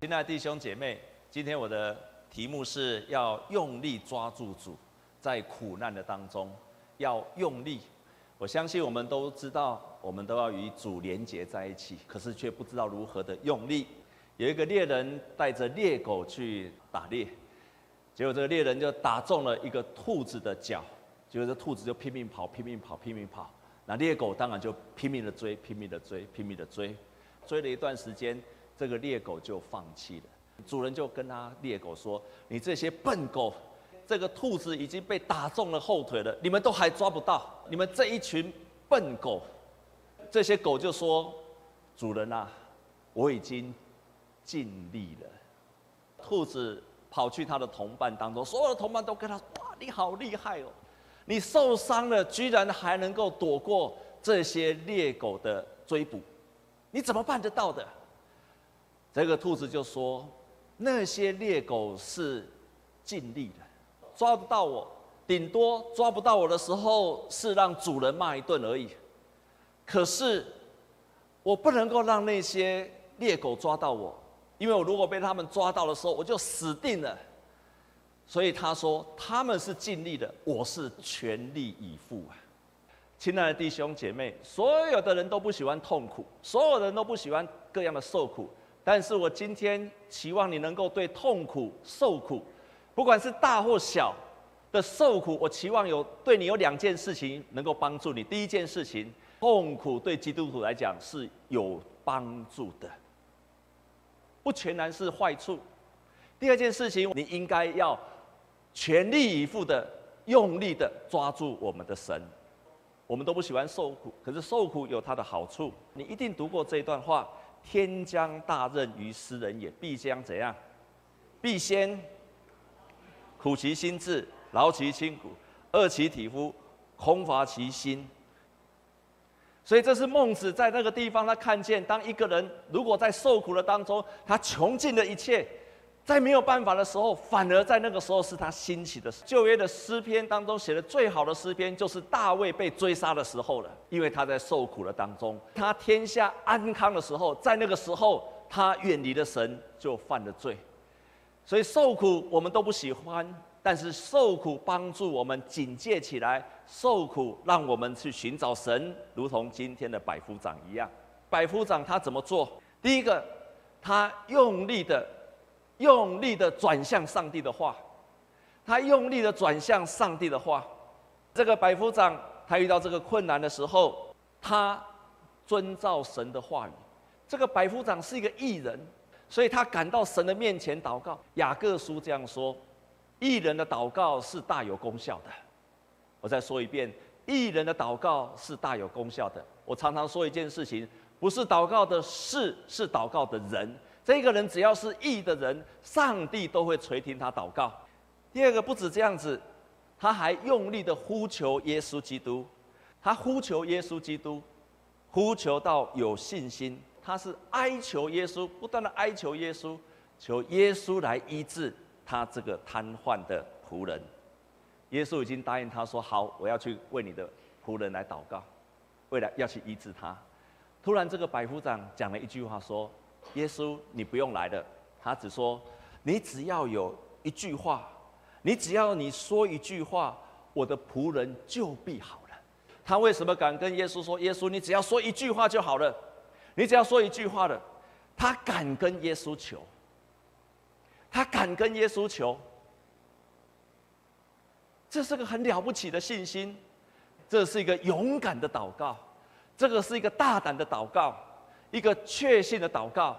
亲爱的弟兄姐妹，今天我的题目是要用力抓住主，在苦难的当中要用力。我相信我们都知道，我们都要与主连结在一起，可是却不知道如何的用力。有一个猎人带着猎狗去打猎，结果这个猎人就打中了一个兔子的脚，结果这兔子就拼命跑，拼命跑，拼命跑。那猎狗当然就拼命的追，拼命的追，拼命的追，追了一段时间，这个猎狗就放弃了。主人就跟他猎狗说：“你这些笨狗！”这个兔子已经被打中了后腿了，你们都还抓不到，你们这一群笨狗！这些狗就说：“主人啊，我已经尽力了。”兔子跑去他的同伴当中，所有的同伴都跟他：“哇，你好厉害哦！你受伤了，居然还能够躲过这些猎狗的追捕，你怎么办得到的？”这个兔子就说：“那些猎狗是尽力的。”抓不到我，顶多抓不到我的时候是让主人骂一顿而已。可是我不能够让那些猎狗抓到我，因为我如果被他们抓到的时候，我就死定了。所以他说他们是尽力的，我是全力以赴啊！亲爱的弟兄姐妹，所有的人都不喜欢痛苦，所有人都不喜欢各样的受苦，但是我今天期望你能够对痛苦、受苦。不管是大或小的受苦，我期望有对你有两件事情能够帮助你。第一件事情，痛苦对基督徒来讲是有帮助的，不全然是坏处。第二件事情，你应该要全力以赴的、用力的抓住我们的神。我们都不喜欢受苦，可是受苦有它的好处。你一定读过这一段话：天将大任于斯人也，必将怎样？必先。苦其心志，劳其筋骨，饿其体肤，空乏其心。所以这是孟子在那个地方，他看见，当一个人如果在受苦的当中，他穷尽了一切，在没有办法的时候，反而在那个时候是他兴起的。旧约的诗篇当中写的最好的诗篇，就是大卫被追杀的时候了，因为他在受苦的当中，他天下安康的时候，在那个时候他远离了神，就犯了罪。所以受苦我们都不喜欢，但是受苦帮助我们警戒起来，受苦让我们去寻找神，如同今天的百夫长一样。百夫长他怎么做？第一个，他用力的、用力的转向上帝的话，他用力的转向上帝的话。这个百夫长他遇到这个困难的时候，他遵照神的话语。这个百夫长是一个义人。所以他赶到神的面前祷告。雅各书这样说：“义人的祷告是大有功效的。”我再说一遍：“义人的祷告是大有功效的。”我常常说一件事情：不是祷告的事，是祷告的人。这个人只要是义的人，上帝都会垂听他祷告。第二个，不止这样子，他还用力的呼求耶稣基督。他呼求耶稣基督，呼求到有信心。他是哀求耶稣，不断的哀求耶稣，求耶稣来医治他这个瘫痪的仆人。耶稣已经答应他说：“好，我要去为你的仆人来祷告，为了要去医治他。”突然，这个百夫长讲了一句话说：“耶稣，你不用来了。”他只说：“你只要有一句话，你只要你说一句话，我的仆人就必好了。”他为什么敢跟耶稣说：“耶稣，你只要说一句话就好了？”你只要说一句话的，他敢跟耶稣求，他敢跟耶稣求，这是个很了不起的信心，这是一个勇敢的祷告，这个是一个大胆的祷告，一个确信的祷告。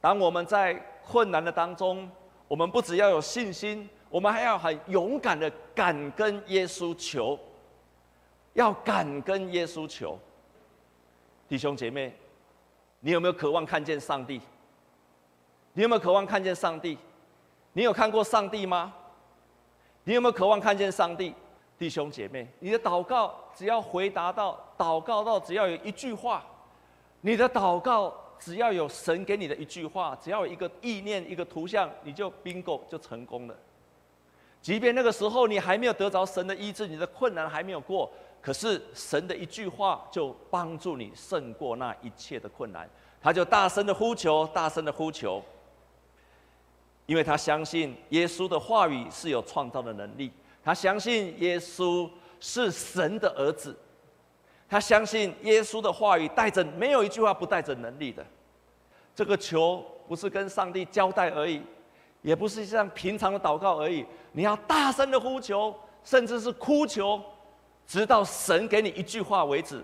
当我们在困难的当中，我们不只要有信心，我们还要很勇敢的敢跟耶稣求，要敢跟耶稣求，弟兄姐妹。你有没有渴望看见上帝？你有没有渴望看见上帝？你有看过上帝吗？你有没有渴望看见上帝？弟兄姐妹，你的祷告只要回答到祷告到只要有一句话，你的祷告只要有神给你的一句话，只要有一个意念、一个图像，你就 bingo 就成功了。即便那个时候你还没有得着神的医治，你的困难还没有过。可是神的一句话就帮助你胜过那一切的困难，他就大声的呼求，大声的呼求。因为他相信耶稣的话语是有创造的能力，他相信耶稣是神的儿子，他相信耶稣的话语带着没有一句话不带着能力的。这个求不是跟上帝交代而已，也不是像平常的祷告而已，你要大声的呼求，甚至是哭求，直到神给你一句话为止，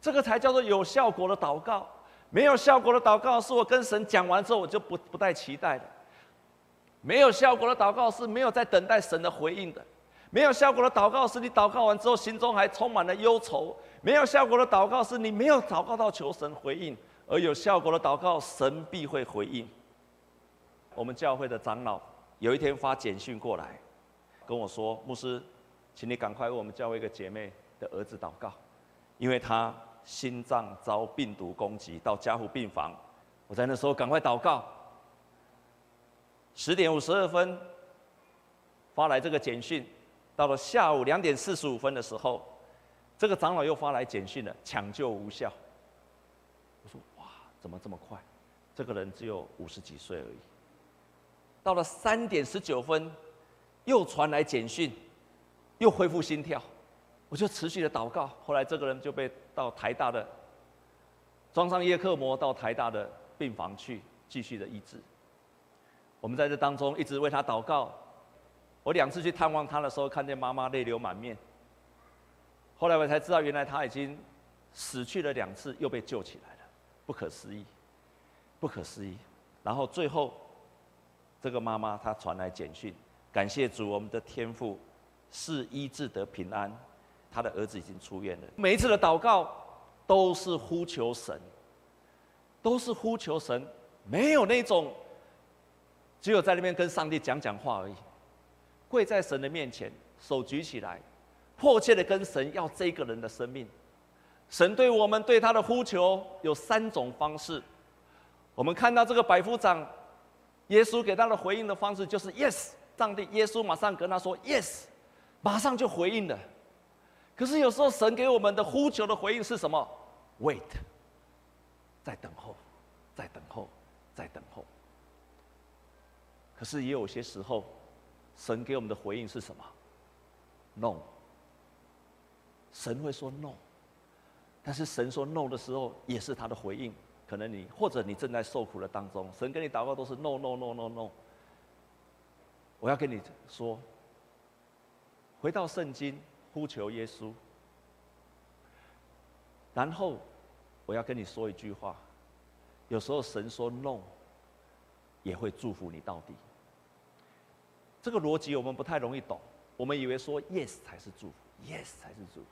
这个才叫做有效果的祷告。没有效果的祷告，是我跟神讲完之后，我就不不带期待的。没有效果的祷告，是没有在等待神的回应的。没有效果的祷告，是你祷告完之后，心中还充满了忧愁。没有效果的祷告，是你没有祷告到求神回应。而有效果的祷告，神必会回应。我们教会的长老有一天发简讯过来，跟我说：“牧师，请你赶快为我们教会一个姐妹的儿子祷告，因为他……”心脏遭病毒攻击，到加护病房。我在那时候赶快祷告。十点五十二分发来这个简讯，到了下午两点四十五分的时候，这个长老又发来简讯了，抢救无效。我说：哇，怎么这么快？这个人只有五十几岁而已。到了三点十九分，又传来简讯，又恢复心跳。我就持续的祷告，后来这个人就被到台大的装上叶克膜，到台大的病房去继续的医治。我们在这当中一直为他祷告。我两次去探望他的时候，看见妈妈泪流满面。后来我才知道，原来他已经死去了两次，又被救起来了，不可思议，不可思议。然后最后，这个妈妈她传来简讯，感谢主，我们的天父是医治得平安。他的儿子已经出院了。每一次的祷告都是呼求神，都是呼求神，没有那种只有在那边跟上帝讲讲话而已。跪在神的面前，手举起来，迫切的跟神要这个人的生命。神对我们对他的呼求有三种方式。我们看到这个百夫长，耶稣给他的回应的方式就是 “yes”，上帝耶稣马上跟他说 “yes”，马上就回应了。可是有时候神给我们的呼求的回应是什么？Wait，在等候，在等候，在等候。可是也有些时候，神给我们的回应是什么？No。神会说 No，但是神说 No 的时候，也是他的回应。可能你或者你正在受苦的当中，神跟你祷告都是 No No No No No。我要跟你说，回到圣经。呼求耶稣，然后我要跟你说一句话：有时候神说 “no”，也会祝福你到底。这个逻辑我们不太容易懂，我们以为说 “yes” 才是祝福，“yes” 才是祝福。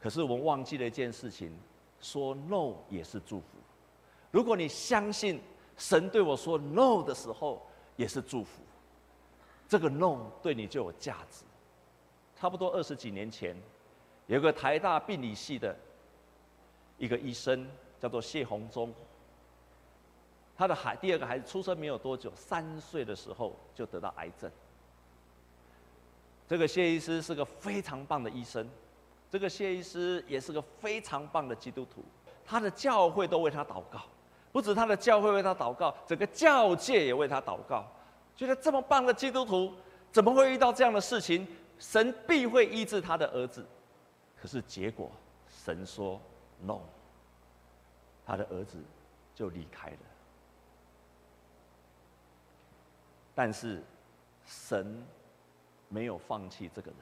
可是我们忘记了一件事情：说 “no” 也是祝福。如果你相信神对我说 “no” 的时候，也是祝福，这个 “no” 对你就有价值。差不多二十几年前，有个台大病理系的一个医生，叫做谢鸿忠。他的孩第二个孩子出生没有多久，三岁的时候就得到癌症。这个谢医师是个非常棒的医生，这个谢医师也是个非常棒的基督徒，他的教会都为他祷告，不止他的教会为他祷告，整个教界也为他祷告，觉得这么棒的基督徒怎么会遇到这样的事情？神必会医治他的儿子，可是结果神说 “no”，他的儿子就离开了。但是神没有放弃这个人。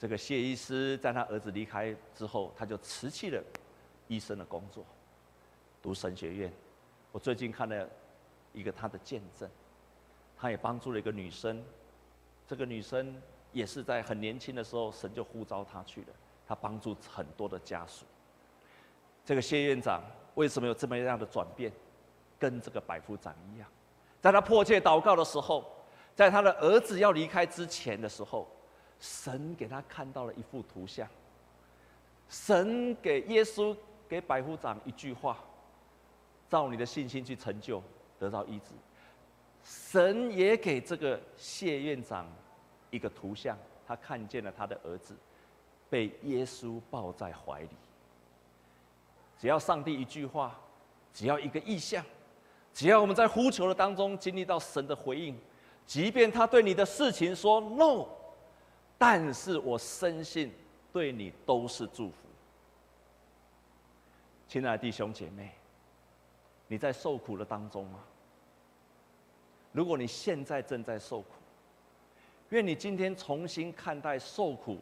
这个谢医师在他儿子离开之后，他就辞去了医生的工作，读神学院。我最近看了一个他的见证，他也帮助了一个女生。这个女生也是在很年轻的时候，神就呼召她去了。她帮助很多的家属。这个谢院长为什么有这么样的转变？跟这个百夫长一样，在他迫切祷告的时候，在他的儿子要离开之前的时候，神给他看到了一幅图像。神给耶稣给百夫长一句话：照你的信心去成就，得到医治。神也给这个谢院长一个图像，他看见了他的儿子被耶稣抱在怀里。只要上帝一句话，只要一个意象，只要我们在呼求的当中经历到神的回应，即便他对你的事情说 no，但是我深信对你都是祝福。亲爱的弟兄姐妹，你在受苦的当中吗？如果你现在正在受苦，愿你今天重新看待受苦，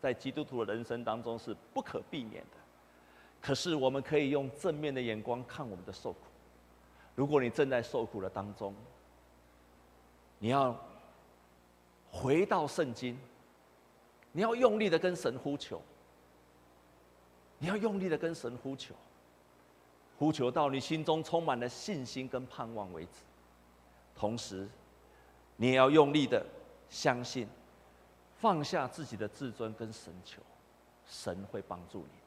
在基督徒的人生当中是不可避免的。可是我们可以用正面的眼光看我们的受苦。如果你正在受苦的当中，你要回到圣经，你要用力的跟神呼求，你要用力的跟神呼求，呼求到你心中充满了信心跟盼望为止。同时，你也要用力的相信，放下自己的自尊跟神求，神会帮助你。